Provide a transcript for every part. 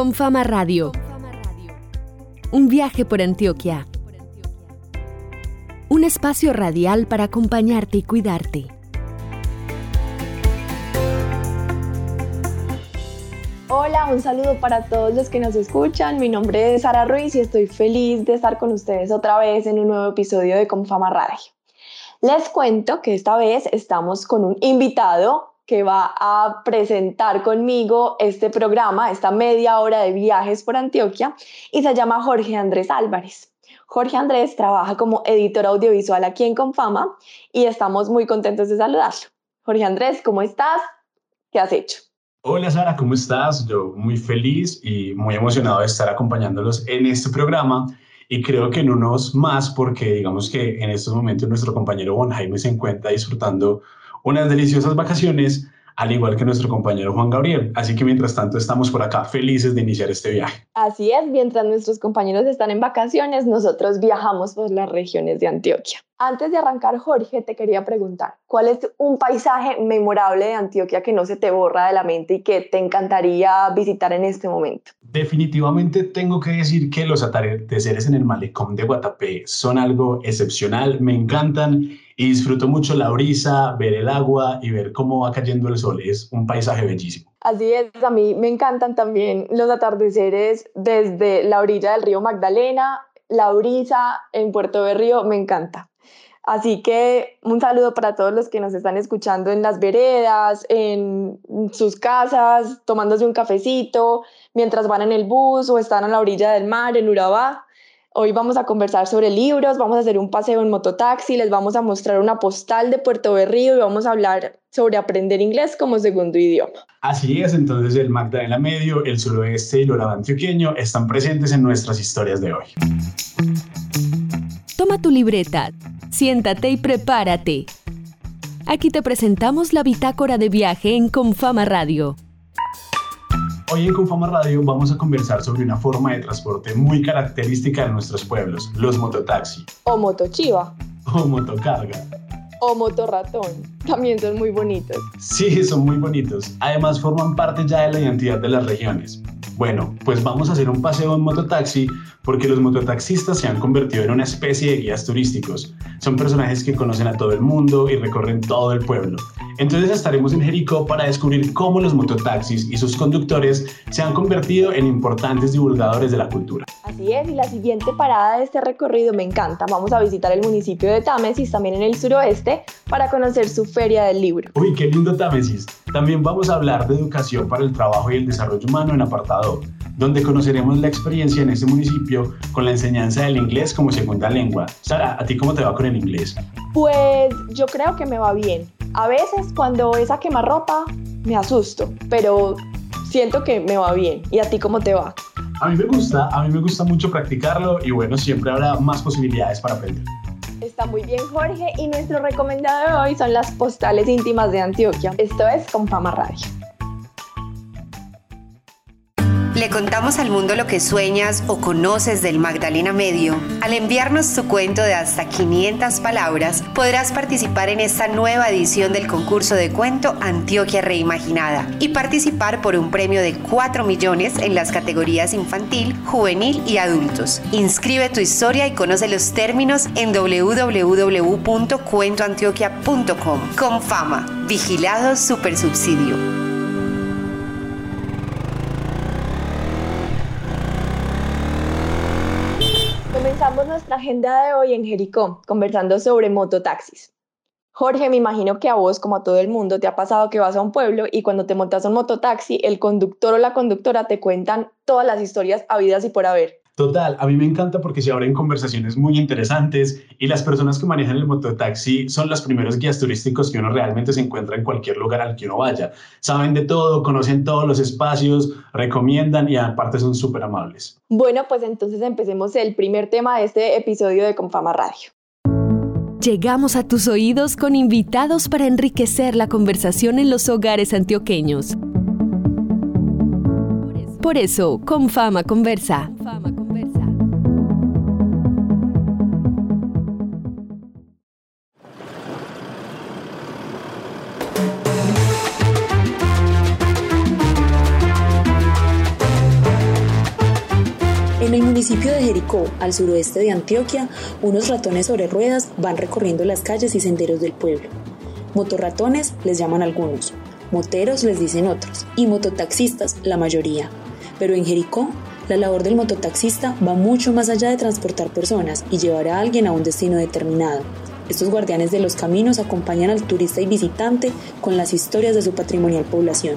Con Fama Radio. Un viaje por Antioquia. Un espacio radial para acompañarte y cuidarte. Hola, un saludo para todos los que nos escuchan. Mi nombre es Sara Ruiz y estoy feliz de estar con ustedes otra vez en un nuevo episodio de Confama Radio. Les cuento que esta vez estamos con un invitado que va a presentar conmigo este programa, esta media hora de viajes por Antioquia, y se llama Jorge Andrés Álvarez. Jorge Andrés trabaja como editor audiovisual aquí en Confama y estamos muy contentos de saludarlo. Jorge Andrés, ¿cómo estás? ¿Qué has hecho? Hola Sara, ¿cómo estás? Yo muy feliz y muy emocionado de estar acompañándolos en este programa y creo que en unos más porque digamos que en estos momentos nuestro compañero Juan Jaime se encuentra disfrutando unas deliciosas vacaciones al igual que nuestro compañero Juan Gabriel. Así que mientras tanto estamos por acá felices de iniciar este viaje. Así es, mientras nuestros compañeros están en vacaciones, nosotros viajamos por las regiones de Antioquia. Antes de arrancar, Jorge, te quería preguntar, ¿cuál es un paisaje memorable de Antioquia que no se te borra de la mente y que te encantaría visitar en este momento? Definitivamente tengo que decir que los atardeceres en el malecón de Guatapé son algo excepcional, me encantan y disfruto mucho la brisa, ver el agua y ver cómo va cayendo el sol. Es un paisaje bellísimo. Así es, a mí me encantan también los atardeceres desde la orilla del río Magdalena, la brisa en Puerto Berrío, me encanta. Así que un saludo para todos los que nos están escuchando en las veredas, en sus casas, tomándose un cafecito, mientras van en el bus o están a la orilla del mar, en Urabá. Hoy vamos a conversar sobre libros, vamos a hacer un paseo en mototaxi, les vamos a mostrar una postal de Puerto Berrío y vamos a hablar sobre aprender inglés como segundo idioma. Así es, entonces el Magdalena Medio, el suroeste y el Oraba antioqueño están presentes en nuestras historias de hoy. Toma tu libreta, siéntate y prepárate. Aquí te presentamos la bitácora de viaje en Confama Radio. Hoy en Confama Radio vamos a conversar sobre una forma de transporte muy característica de nuestros pueblos, los mototaxi. O motochiva. O motocarga. O motorratón. También son muy bonitos. Sí, son muy bonitos. Además forman parte ya de la identidad de las regiones. Bueno, pues vamos a hacer un paseo en mototaxi porque los mototaxistas se han convertido en una especie de guías turísticos. Son personajes que conocen a todo el mundo y recorren todo el pueblo. Entonces estaremos en Jericó para descubrir cómo los mototaxis y sus conductores se han convertido en importantes divulgadores de la cultura. Así es, y la siguiente parada de este recorrido me encanta. Vamos a visitar el municipio de Támesis, también en el suroeste, para conocer su feria del libro. Uy, qué lindo Támesis. También vamos a hablar de educación para el trabajo y el desarrollo humano en apartado donde conoceremos la experiencia en este municipio con la enseñanza del inglés como segunda lengua. Sara, ¿a ti cómo te va con el inglés? Pues yo creo que me va bien. A veces cuando es a quemarropa me asusto, pero siento que me va bien. ¿Y a ti cómo te va? A mí me gusta, a mí me gusta mucho practicarlo y bueno, siempre habrá más posibilidades para aprender. Está muy bien Jorge y nuestro recomendado de hoy son las postales íntimas de Antioquia. Esto es con Fama Radio. Le contamos al mundo lo que sueñas o conoces del Magdalena Medio. Al enviarnos tu cuento de hasta 500 palabras, podrás participar en esta nueva edición del concurso de cuento Antioquia Reimaginada y participar por un premio de 4 millones en las categorías infantil, juvenil y adultos. Inscribe tu historia y conoce los términos en www.cuentoantioquia.com. Con fama, vigilado super agenda de hoy en Jericó, conversando sobre mototaxis. Jorge, me imagino que a vos, como a todo el mundo, te ha pasado que vas a un pueblo y cuando te montas un mototaxi, el conductor o la conductora te cuentan todas las historias habidas y por haber. Total, a mí me encanta porque se abren conversaciones muy interesantes y las personas que manejan el mototaxi son los primeros guías turísticos que uno realmente se encuentra en cualquier lugar al que uno vaya. Saben de todo, conocen todos los espacios, recomiendan y aparte son súper amables. Bueno, pues entonces empecemos el primer tema de este episodio de Confama Radio. Llegamos a tus oídos con invitados para enriquecer la conversación en los hogares antioqueños. Por eso, Confama conversa. El municipio de Jericó, al suroeste de Antioquia, unos ratones sobre ruedas van recorriendo las calles y senderos del pueblo. Motorratones les llaman algunos, moteros les dicen otros, y mototaxistas la mayoría. Pero en Jericó, la labor del mototaxista va mucho más allá de transportar personas y llevar a alguien a un destino determinado. Estos guardianes de los caminos acompañan al turista y visitante con las historias de su patrimonial población.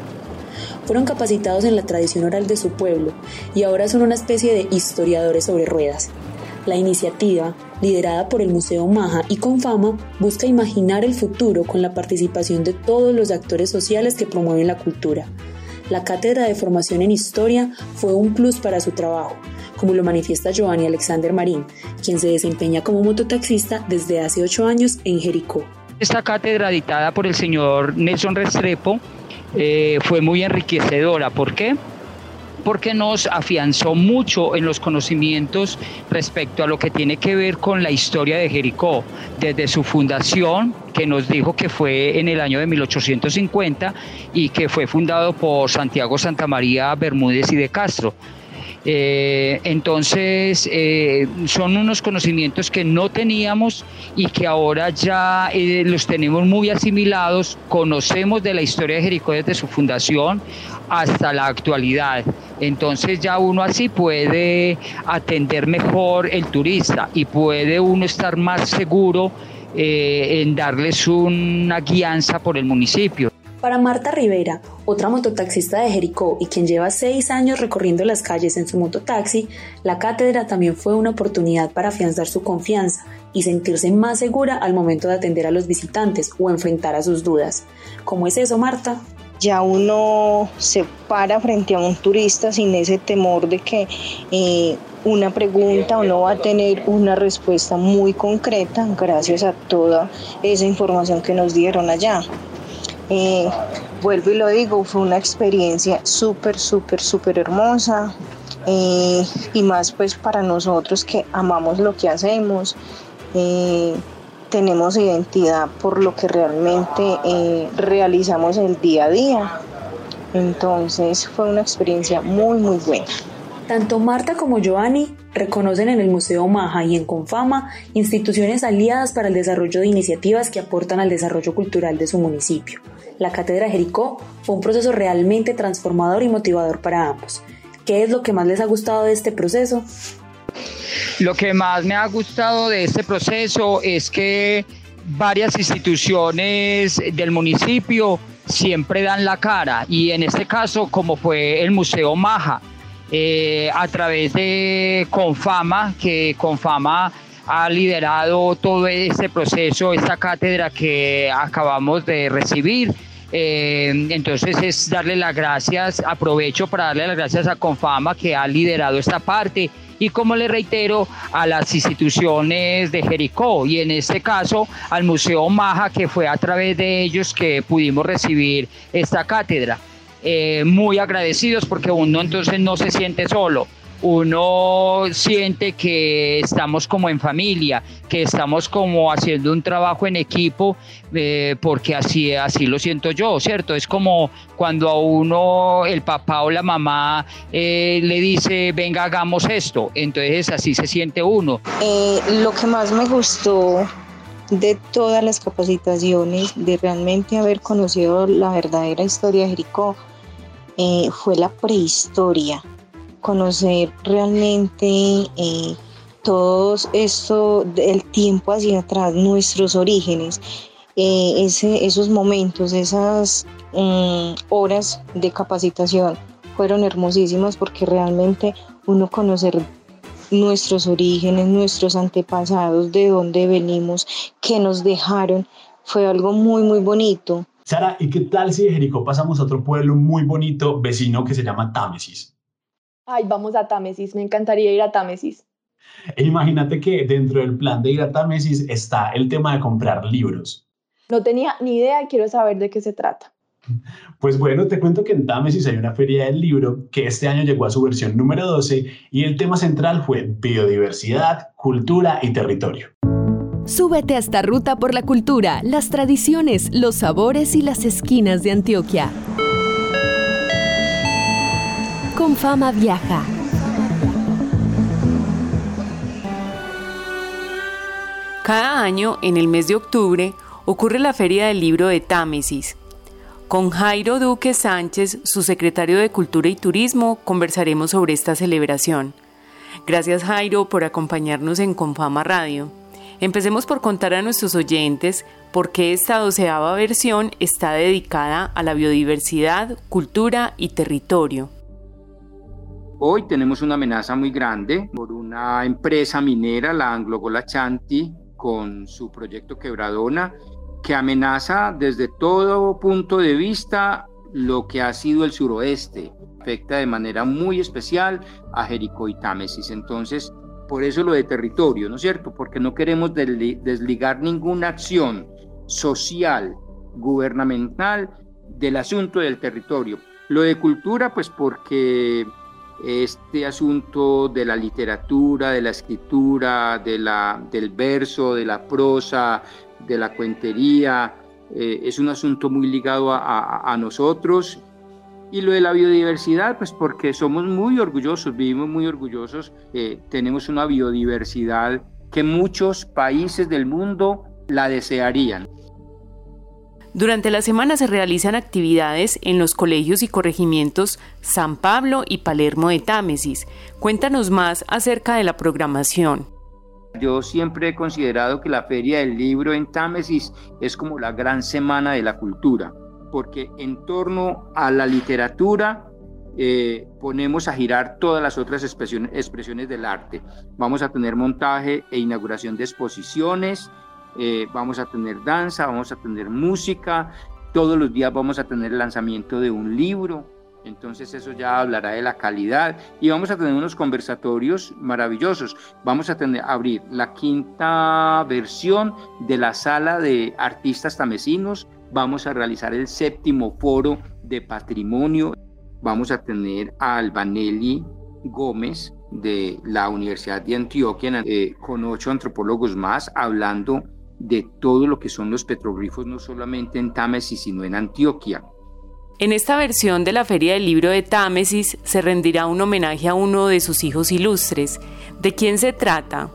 Fueron capacitados en la tradición oral de su pueblo y ahora son una especie de historiadores sobre ruedas. La iniciativa, liderada por el Museo Maja y con fama, busca imaginar el futuro con la participación de todos los actores sociales que promueven la cultura. La cátedra de formación en historia fue un plus para su trabajo, como lo manifiesta Giovanni Alexander Marín, quien se desempeña como mototaxista desde hace ocho años en Jericó. Esta cátedra dictada por el señor Nelson Restrepo eh, fue muy enriquecedora. ¿Por qué? porque nos afianzó mucho en los conocimientos respecto a lo que tiene que ver con la historia de Jericó, desde su fundación, que nos dijo que fue en el año de 1850 y que fue fundado por Santiago Santa María Bermúdez y de Castro. Eh, entonces, eh, son unos conocimientos que no teníamos y que ahora ya eh, los tenemos muy asimilados, conocemos de la historia de Jericó desde su fundación hasta la actualidad. Entonces ya uno así puede atender mejor el turista y puede uno estar más seguro en darles una guianza por el municipio. Para Marta Rivera, otra mototaxista de Jericó y quien lleva seis años recorriendo las calles en su mototaxi, la cátedra también fue una oportunidad para afianzar su confianza y sentirse más segura al momento de atender a los visitantes o enfrentar a sus dudas. ¿Cómo es eso, Marta? ya uno se para frente a un turista sin ese temor de que eh, una pregunta o no va a tener una respuesta muy concreta gracias a toda esa información que nos dieron allá. Eh, vuelvo y lo digo, fue una experiencia súper, súper, súper hermosa. Eh, y más pues para nosotros que amamos lo que hacemos, eh, tenemos identidad por lo que realmente realizamos el día a día. Entonces fue una experiencia muy, muy buena. Tanto Marta como Giovanni reconocen en el Museo Maja y en Confama instituciones aliadas para el desarrollo de iniciativas que aportan al desarrollo cultural de su municipio. La Cátedra Jericó fue un proceso realmente transformador y motivador para ambos. ¿Qué es lo que más les ha gustado de este proceso? Lo que más me ha gustado de este proceso es que varias instituciones del municipio siempre dan la cara y en este caso como fue el Museo Maja, eh, a través de Confama, que Confama ha liderado todo este proceso, esta cátedra que acabamos de recibir. Eh, entonces es darle las gracias, aprovecho para darle las gracias a Confama que ha liderado esta parte y como le reitero a las instituciones de Jericó y en este caso al Museo Maja que fue a través de ellos que pudimos recibir esta cátedra. Eh, muy agradecidos porque uno entonces no se siente solo. Uno siente que estamos como en familia, que estamos como haciendo un trabajo en equipo, eh, porque así, así lo siento yo, ¿cierto? Es como cuando a uno el papá o la mamá eh, le dice, venga, hagamos esto, entonces así se siente uno. lo que más me gustó de todas las capacitaciones, de realmente haber conocido la verdadera historia de Jericó, eh, fue la prehistoria, conocer realmente eh, todo esto del tiempo hacia atrás, nuestros orígenes, eh, esos momentos, esas mm, horas de capacitación fueron hermosísimas porque realmente uno conocer nuestros orígenes, nuestros antepasados, de dónde venimos, qué nos dejaron, fue algo muy, muy bonito. Sara, ¿y qué tal si de Jericó pasamos a otro pueblo muy bonito vecino que se llama Támesis? Ay, vamos a Támesis, me encantaría ir a Támesis. E imagínate que dentro del plan de ir a Támesis está el tema de comprar libros. No tenía ni idea, quiero saber de qué se trata. Pues bueno, te cuento que en Támesis hay una feria del libro que este año llegó a su versión número 12 y el tema central fue biodiversidad, cultura y territorio. Súbete a esta ruta por la cultura, las tradiciones, los sabores y las esquinas de Antioquia. Con fama viaja. Cada año, en el mes de octubre, ocurre la Feria del Libro de Támesis. Con Jairo Duque Sánchez, su secretario de Cultura y Turismo, conversaremos sobre esta celebración. Gracias Jairo por acompañarnos en Confama Radio. Empecemos por contar a nuestros oyentes por qué esta doceava versión está dedicada a la biodiversidad, cultura y territorio. Hoy tenemos una amenaza muy grande por una empresa minera, la Anglo Golachanti, con su proyecto Quebradona, que amenaza desde todo punto de vista lo que ha sido el suroeste. Afecta de manera muy especial a Jericó y Támesis. Entonces, por eso lo de territorio, ¿no es cierto? Porque no queremos desligar ninguna acción social, gubernamental del asunto del territorio. Lo de cultura, pues porque este asunto de la literatura, de la escritura, de la, del verso, de la prosa, de la cuentería, eh, es un asunto muy ligado a, nosotros. Y lo de la biodiversidad, pues porque somos muy orgullosos, vivimos muy orgullosos, eh, tenemos una biodiversidad que muchos países del mundo la desearían. Durante la semana se realizan actividades en los colegios y corregimientos San Pablo y Palermo de Támesis. Cuéntanos más acerca de la programación. Yo siempre he considerado que la Feria del Libro en Támesis es como la gran semana de la cultura, porque en torno a la literatura eh, ponemos a girar todas las otras expresiones, del arte. Vamos a tener montaje e inauguración de exposiciones, eh, vamos a tener danza, vamos a tener música, todos los días vamos a tener lanzamiento de un libro, entonces eso ya hablará de la calidad y vamos a tener unos conversatorios maravillosos. Vamos a tener abrir la quinta versión de la sala de artistas tamesinos. Vamos a realizar el séptimo foro de patrimonio. Vamos a tener a Albanelli Gómez de la Universidad de Antioquia eh, con ocho antropólogos más hablando de todo lo que son los petroglifos, no solamente en Támesis, sino en Antioquia. En esta versión de la Feria del Libro de Támesis se rendirá un homenaje a uno de sus hijos ilustres. ¿De quién se trata?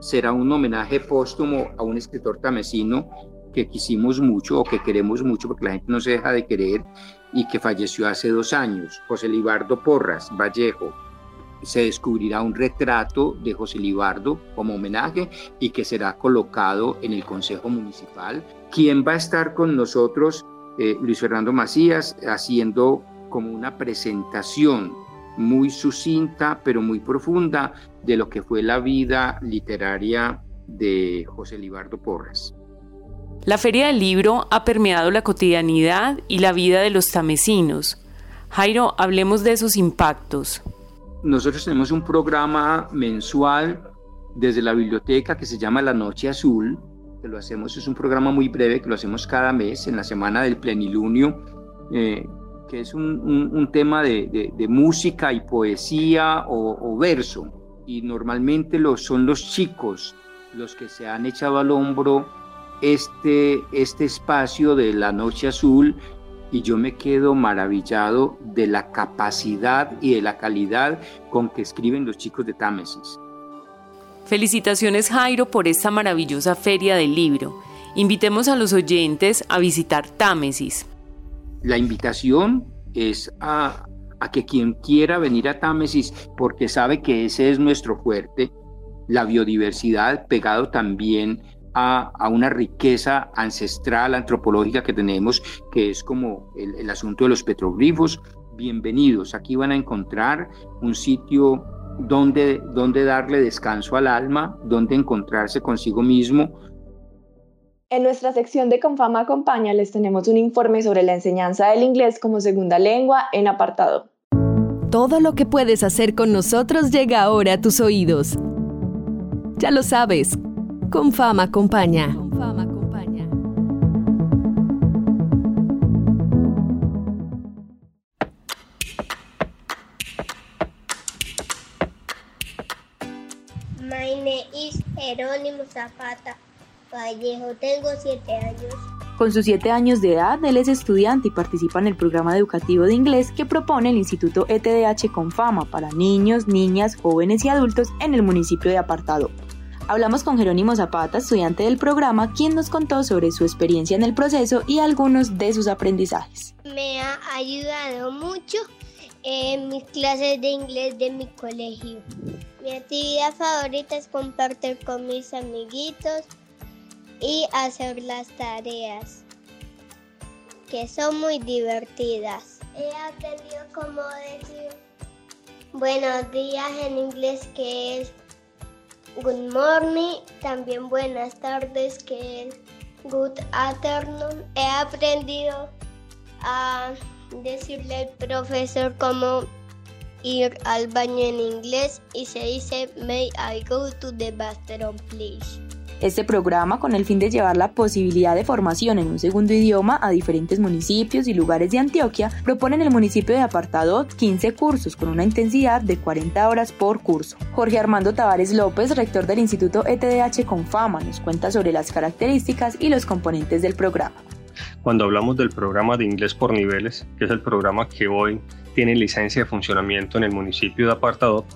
Será un homenaje póstumo a un escritor tamesino que quisimos mucho o que queremos mucho porque la gente no se deja de querer y que falleció hace dos años, José Libardo Porras Vallejo, se descubrirá un retrato de José Libardo como homenaje y que será colocado en el Consejo Municipal. ¿Quién va a estar con nosotros? Eh, Luis Fernando Macías haciendo como una presentación muy sucinta pero muy profunda de lo que fue la vida literaria de José Libardo Porras. La Feria del Libro ha permeado la cotidianidad y la vida de los tamesinos. Jairo, hablemos de esos impactos nosotros tenemos un programa mensual desde la biblioteca que se llama La Noche Azul, que lo hacemos, es un programa muy breve que lo hacemos cada mes en la semana del plenilunio, eh, que es un, tema de, música y poesía o, verso. Y normalmente lo, son los chicos los que se han echado al hombro este, este espacio de la Noche Azul y yo me quedo maravillado de la capacidad y de la calidad con que escriben los chicos de Támesis. Felicitaciones Jairo por esta maravillosa feria del libro. Invitemos a los oyentes a visitar Támesis. La invitación es a, a que quien quiera venir a Támesis, porque sabe que ese es nuestro fuerte, la biodiversidad pegado también a, una riqueza ancestral, antropológica que tenemos, que es como el, asunto de los petroglifos. Bienvenidos, aquí van a encontrar un sitio donde, donde darle descanso al alma, donde encontrarse consigo mismo. En nuestra sección de Confama Acompaña les tenemos un informe sobre la enseñanza del inglés como segunda lengua en apartado. Todo lo que puedes hacer con nosotros llega ahora a tus oídos. Ya lo sabes, con fama acompaña. Con fama acompaña. My name is Jerónimo Zapata Vallejo. Tengo siete años. Con sus siete años de edad, él es estudiante y participa en el programa educativo de inglés que propone el Instituto ETDH con fama para niños, niñas, jóvenes y adultos en el municipio de Apartado. Hablamos con Jerónimo Zapata, estudiante del programa, quien nos contó sobre su experiencia en el proceso y algunos de sus aprendizajes. Me ha ayudado mucho en mis clases de inglés de mi colegio. Mi actividad favorita es compartir con mis amiguitos y hacer las tareas, que son muy divertidas. He aprendido cómo decir buenos días en inglés, que es good morning, también buenas tardes, que es good afternoon. He aprendido a decirle al profesor cómo ir al baño en inglés y se dice May I go to the bathroom please. Este programa, con el fin de llevar la posibilidad de formación en un segundo idioma a diferentes municipios y lugares de Antioquia, propone en el municipio de Apartado 15 cursos con una intensidad de 40 horas por curso. Jorge Armando Tavares López, rector del Instituto ETDH Confama, nos cuenta sobre las características y los componentes del programa. Cuando hablamos del programa de inglés por niveles, que es el programa que hoy tiene licencia de funcionamiento en el municipio de Apartado,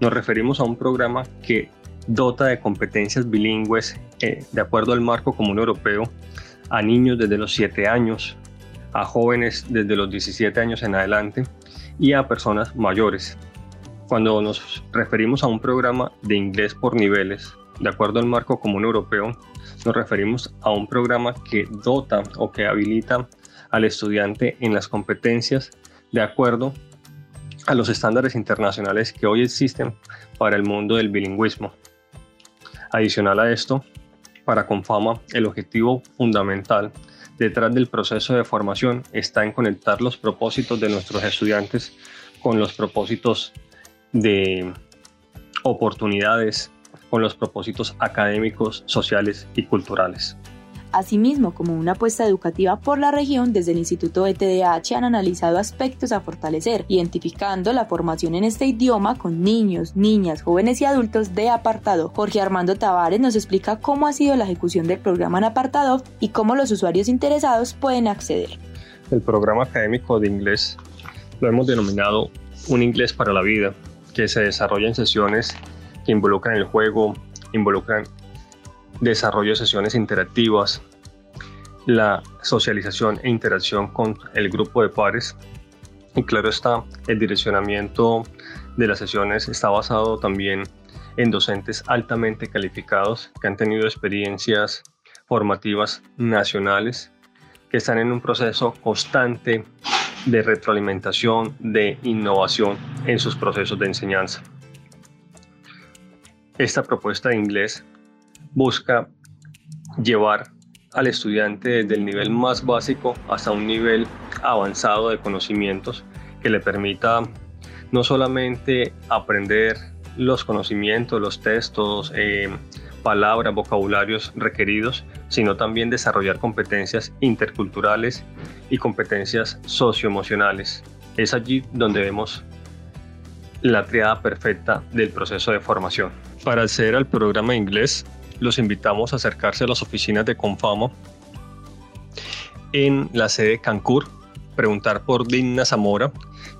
nos referimos a un programa que dota de competencias bilingües eh, de acuerdo al marco común europeo a niños desde los 7 años, a jóvenes desde los 17 años en adelante y a personas mayores. Cuando nos referimos a un programa de inglés por niveles, de acuerdo al marco común europeo, nos referimos a un programa que dota o que habilita al estudiante en las competencias de acuerdo a los estándares internacionales que hoy existen para el mundo del bilingüismo. Adicional a esto, para Confama, el objetivo fundamental detrás del proceso de formación está en conectar los propósitos de nuestros estudiantes con los propósitos de oportunidades con los propósitos académicos, sociales y culturales. Asimismo, como una apuesta educativa por la región, desde el Instituto ETDH han analizado aspectos a fortalecer, identificando la formación en este idioma con niños, niñas, jóvenes y adultos de apartado. Jorge Armando Tavares nos explica cómo ha sido la ejecución del programa en apartado y cómo los usuarios interesados pueden acceder. El programa académico de inglés lo hemos denominado un inglés para la vida, que se desarrolla en sesiones que involucran el juego, involucran desarrollo de sesiones interactivas, la socialización e interacción con el grupo de pares. Y claro está, el direccionamiento de las sesiones está basado también en docentes altamente calificados que han tenido experiencias formativas nacionales, que están en un proceso constante de retroalimentación, de innovación en sus procesos de enseñanza. Esta propuesta de inglés busca llevar al estudiante desde el nivel más básico hasta un nivel avanzado de conocimientos que le permita no solamente aprender los conocimientos, los textos, eh, palabras, vocabularios requeridos, sino también desarrollar competencias interculturales y competencias socioemocionales. Es allí donde vemos la triada perfecta del proceso de formación. Para acceder al programa de inglés, los invitamos a acercarse a las oficinas de Confamo en la sede Cancur, preguntar por Digna Zamora,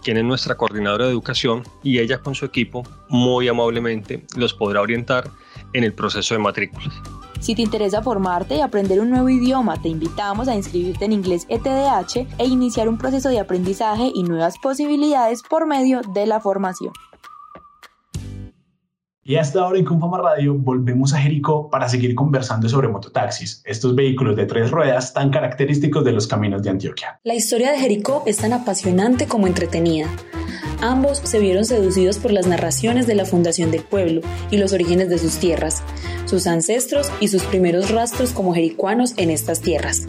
quien es nuestra coordinadora de educación, y ella con su equipo muy amablemente los podrá orientar en el proceso de matrículas. Si te interesa formarte y aprender un nuevo idioma, te invitamos a inscribirte en Inglés ETDH e iniciar un proceso de aprendizaje y nuevas posibilidades por medio de la formación. Y hasta ahora en Confama Radio volvemos a Jericó para seguir conversando sobre mototaxis, estos vehículos de tres ruedas tan característicos de los caminos de Antioquia. La historia de Jericó es tan apasionante como entretenida. Ambos se vieron seducidos por las narraciones de la fundación del pueblo y los orígenes de sus tierras, sus ancestros y sus primeros rastros como jericuanos en estas tierras.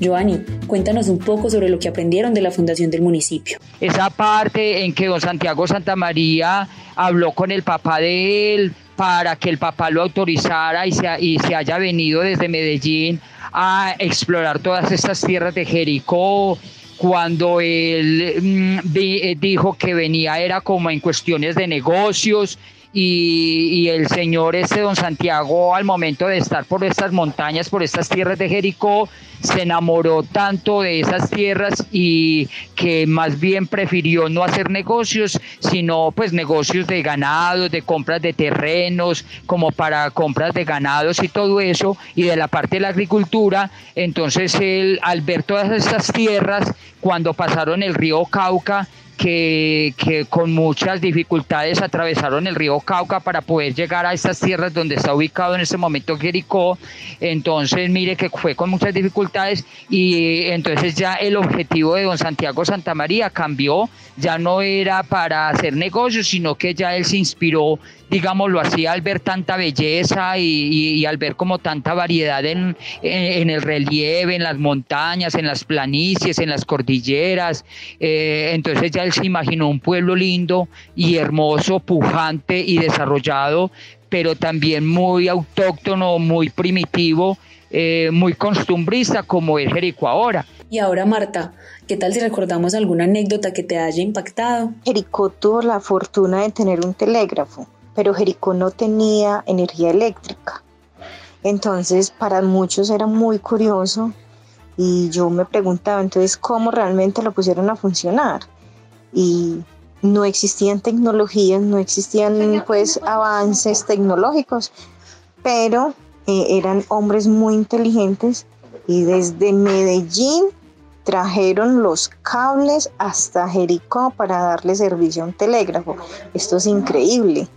Joanny, cuéntanos un poco sobre lo que aprendieron de la fundación del municipio. Esa parte en que don Santiago Santa María habló con el papá de él para que el papá lo autorizara y se, y se haya venido desde Medellín a explorar todas estas tierras de Jericó, cuando él mm, eh, dijo que venía era como en cuestiones de negocios y, el señor este don Santiago al momento de estar por estas montañas, por estas tierras de Jericó, se enamoró tanto de esas tierras y que más bien prefirió no hacer negocios, sino pues negocios de ganado, de compras de terrenos, como para compras de ganados y todo eso, y de la parte de la agricultura. Entonces él, al ver todas estas tierras, cuando pasaron el río Cauca, que, con muchas dificultades atravesaron el río Cauca para poder llegar a estas tierras donde está ubicado en este momento Jericó. Entonces, mire que fue con muchas dificultades y entonces ya el objetivo de don Santiago Santa María cambió, ya no era para hacer negocios, sino que ya él se inspiró digámoslo así, al ver tanta belleza y, al ver como tanta variedad en, el relieve, en las montañas, en las planicies, en las cordilleras. Eh, entonces ya él se imaginó un pueblo lindo y hermoso, pujante y desarrollado, pero también muy autóctono, muy primitivo, eh, muy costumbrista como es Jericó ahora. Y ahora, Marta, ¿qué tal si recordamos alguna anécdota que te haya impactado? Jericó tuvo la fortuna de tener un telégrafo pero Jericó no tenía energía eléctrica. Entonces para muchos era muy curioso y yo me preguntaba entonces cómo realmente lo pusieron a funcionar. Y no existían tecnologías, no existían pues avances tecnológicos, pero eh, eran hombres muy inteligentes y desde Medellín trajeron los cables hasta Jericó para darle servicio a un telégrafo. Esto es increíble.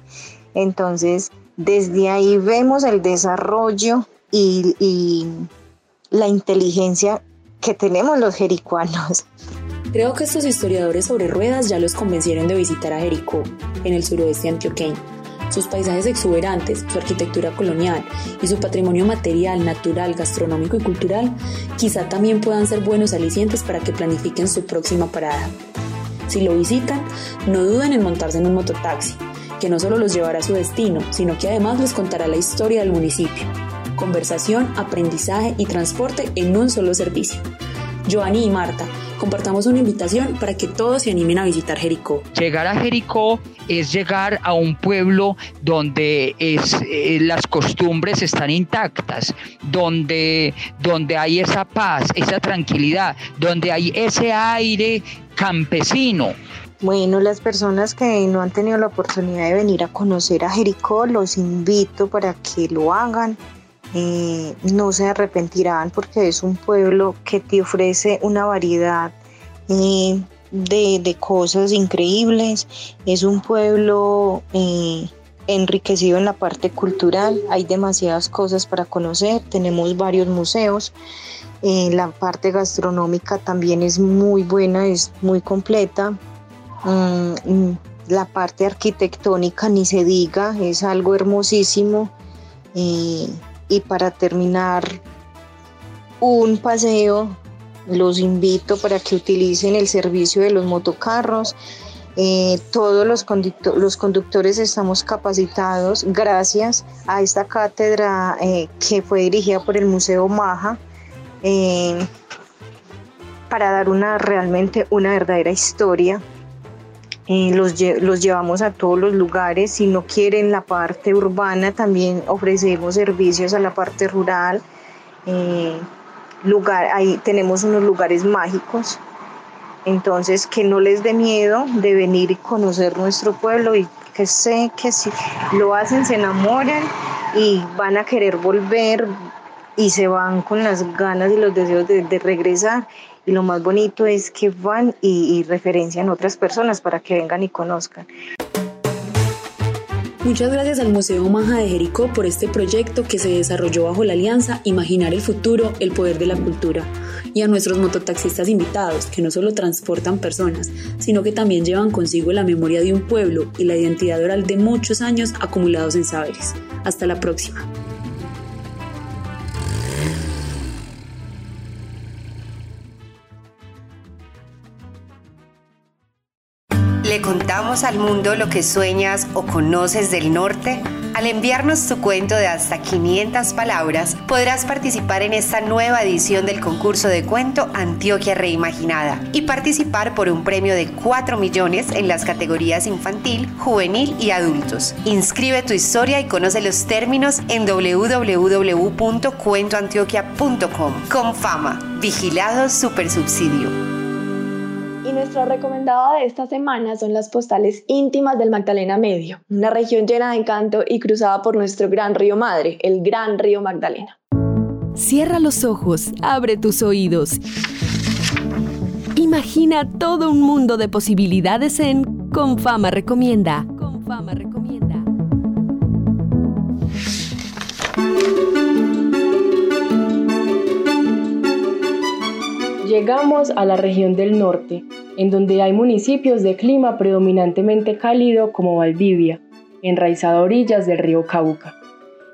Entonces, desde ahí vemos el desarrollo y, la inteligencia que tenemos los jericuanos. Creo que estos historiadores sobre ruedas ya los convencieron de visitar a Jericó, en el suroeste antioqueño. Sus paisajes exuberantes, su arquitectura colonial y su patrimonio material, natural, gastronómico y cultural quizá también puedan ser buenos alicientes para que planifiquen su próxima parada. Si lo visitan, no duden en montarse en un mototaxi que no solo los llevará a su destino, sino que además les contará la historia del municipio. Conversación, aprendizaje y transporte en un solo servicio. Joanny y Marta, compartamos una invitación para que todos se animen a visitar Jericó. Llegar a Jericó es llegar a un pueblo donde es, eh, las costumbres están intactas, donde, donde hay esa paz, esa tranquilidad, donde hay ese aire campesino, bueno, las personas que no han tenido la oportunidad de venir a conocer a Jericó, los invito para que lo hagan. Eh, no se arrepentirán porque es un pueblo que te ofrece una variedad eh, de, cosas increíbles. Es un pueblo eh, enriquecido en la parte cultural. Hay demasiadas cosas para conocer. Tenemos varios museos. la parte gastronómica también es muy buena, es muy completa. Mm, la parte arquitectónica ni se diga, es algo hermosísimo. Y para terminar, un paseo, los invito para que utilicen el servicio de los motocarros. Eh, todos los, los, conductores estamos capacitados gracias a esta cátedra eh, que fue dirigida por el Museo Maja eh, para dar una realmente una verdadera historia eh, los, los, llevamos a todos los lugares. Si no quieren la parte urbana, también ofrecemos servicios a la parte rural. Eh, lugar, ahí tenemos unos lugares mágicos. Entonces, que no les dé miedo de venir y conocer nuestro pueblo y que sé que si lo hacen se enamoran y van a querer volver y se van con las ganas y los deseos de, regresar y lo más bonito es que van y, referencian otras personas para que vengan y conozcan. Muchas gracias al Museo Maja de Jericó por este proyecto que se desarrolló bajo la alianza Imaginar el Futuro, el Poder de la Cultura, y a nuestros mototaxistas invitados, que no solo transportan personas, sino que también llevan consigo la memoria de un pueblo y la identidad oral de muchos años acumulados en saberes. Hasta la próxima. Al mundo lo que sueñas o conoces del norte? Al enviarnos tu cuento de hasta 500 palabras, podrás participar en esta nueva edición del concurso de cuento Antioquia Reimaginada y participar por un premio de 4 millones en las categorías infantil, juvenil y adultos. Inscribe tu historia y conoce los términos en www.cuentoantioquia.com. Con fama, vigilado super subsidio nuestra recomendada de esta semana son las postales íntimas del Magdalena Medio, una región llena de encanto y cruzada por nuestro gran río madre, el Gran Río Magdalena. Cierra los ojos, abre tus oídos. Imagina todo un mundo de posibilidades en Confama Recomienda. Confama Recomienda. Llegamos a la región del norte, en donde hay municipios de clima predominantemente cálido como Valdivia, enraizada a orillas del río Cauca,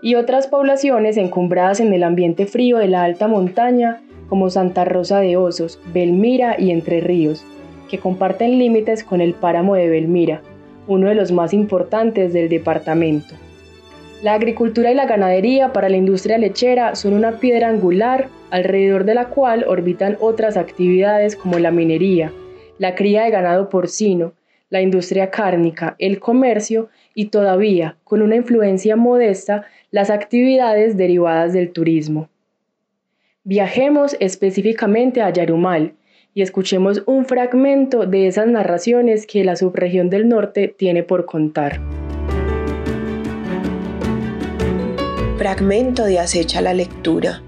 y otras poblaciones encumbradas en el ambiente frío de la alta montaña como Santa Rosa de Osos, Belmira y Entre Ríos, que comparten límites con el páramo de Belmira, uno de los más importantes del departamento. La agricultura y la ganadería para la industria lechera son una piedra angular alrededor de la cual orbitan otras actividades como la minería, la cría de ganado porcino, la industria cárnica, el comercio y todavía, con una influencia modesta, las actividades derivadas del turismo. Viajemos específicamente a Yarumal y escuchemos un fragmento de esas narraciones que la subregión del norte tiene por contar. Fragmento de acecha la lectura.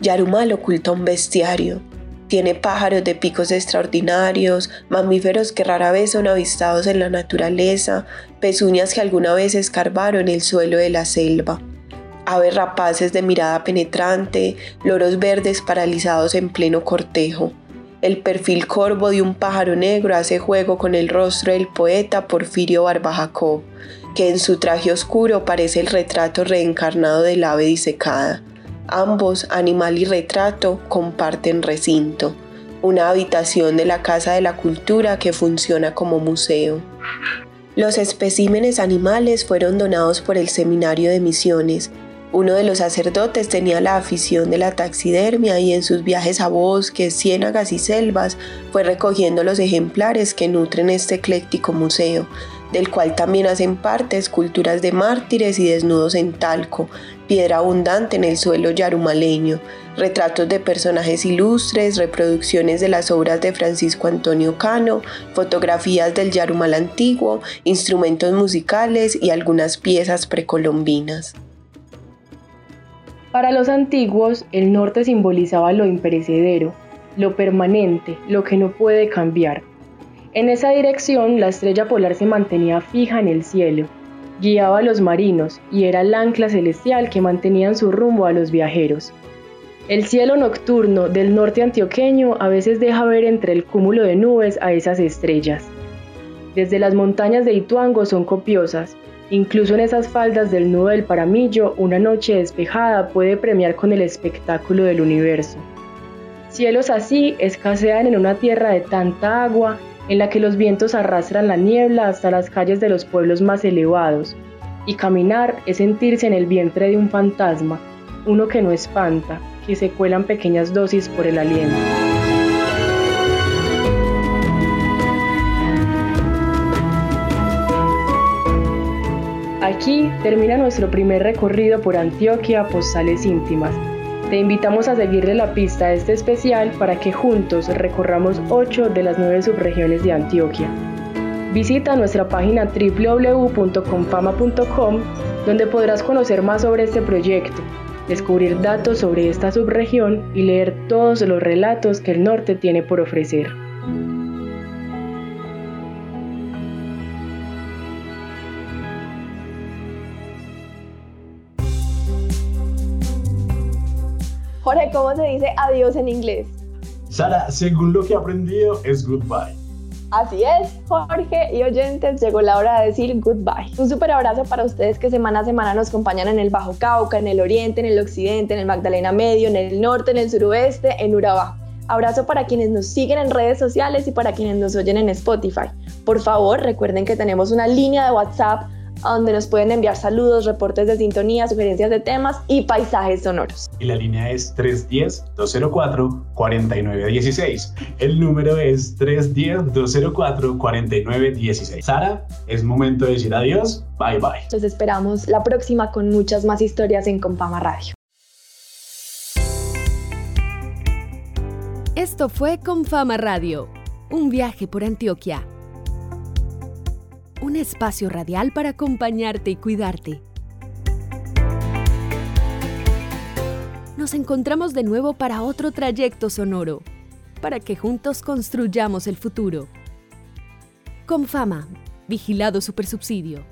Yarumal oculta un bestiario, tiene pájaros de picos extraordinarios, mamíferos que rara vez son avistados en la naturaleza, pezuñas que alguna vez escarbaron el suelo de la selva, aves rapaces de mirada penetrante, loros verdes paralizados en pleno cortejo. El perfil corvo de un pájaro negro hace juego con el rostro del poeta Porfirio Barbajacó, que en su traje oscuro parece el retrato reencarnado del ave disecada. Ambos, animal y retrato, comparten recinto, una habitación de la Casa de la Cultura que funciona como museo. Los especímenes animales fueron donados por el Seminario de Misiones. Uno de los sacerdotes tenía la afición de la taxidermia y en sus viajes a bosques, ciénagas y selvas fue recogiendo los ejemplares que nutren este ecléctico museo, del cual también hacen parte esculturas de mártires y desnudos en talco, piedra abundante en el suelo yarumaleño, retratos de personajes ilustres, reproducciones de las obras de Francisco Antonio Cano, fotografías del Yarumal antiguo, instrumentos musicales y algunas piezas precolombinas. Para los antiguos, el norte simbolizaba lo imperecedero, lo permanente, lo que no puede cambiar. En esa dirección, la estrella polar se mantenía fija en el cielo, guiaba a los marinos y era el ancla celestial que mantenían su rumbo a los viajeros. El cielo nocturno del norte antioqueño a veces deja ver entre el cúmulo de nubes a esas estrellas. Desde las montañas de Ituango son copiosas, incluso en esas faldas del nudo del Paramillo una noche despejada puede premiar con el espectáculo del universo. Cielos así escasean en una tierra de tanta agua en la que los vientos arrastran la niebla hasta las calles de los pueblos más elevados, y caminar es sentirse en el vientre de un fantasma, uno que no espanta, que se cuelan pequeñas dosis por el aliento. Aquí termina nuestro primer recorrido por Antioquia Postales Íntimas, te invitamos a seguirle la pista a este especial para que juntos recorramos 8 de las 9 subregiones de Antioquia. Visita nuestra página www.confama.com donde podrás conocer más sobre este proyecto, descubrir datos sobre esta subregión y leer todos los relatos que el norte tiene por ofrecer. Jorge, ¿cómo se dice adiós en inglés? Sara, según lo que he aprendido, es goodbye. Así es, Jorge y oyentes, llegó la hora de decir goodbye. Un súper abrazo para ustedes que semana a semana nos acompañan en el Bajo Cauca, en el Oriente, en el Occidente, en el Magdalena Medio, en el Norte, en el Suroeste, en Urabá. Abrazo para quienes nos siguen en redes sociales y para quienes nos oyen en Spotify. Por favor, recuerden que tenemos una línea de WhatsApp a donde nos pueden enviar saludos, reportes de sintonía, sugerencias de temas y paisajes sonoros. Y la línea es 310-204-4916. El número es 310-204-4916. Sara, es momento de decir adiós. Bye bye. Los esperamos la próxima con muchas más historias en Compama Radio. Esto fue Confama Radio, un viaje por Antioquia. Un espacio radial para acompañarte y cuidarte. Nos encontramos de nuevo para otro trayecto sonoro, para que juntos construyamos el futuro. Confama, vigilado supersubsidio.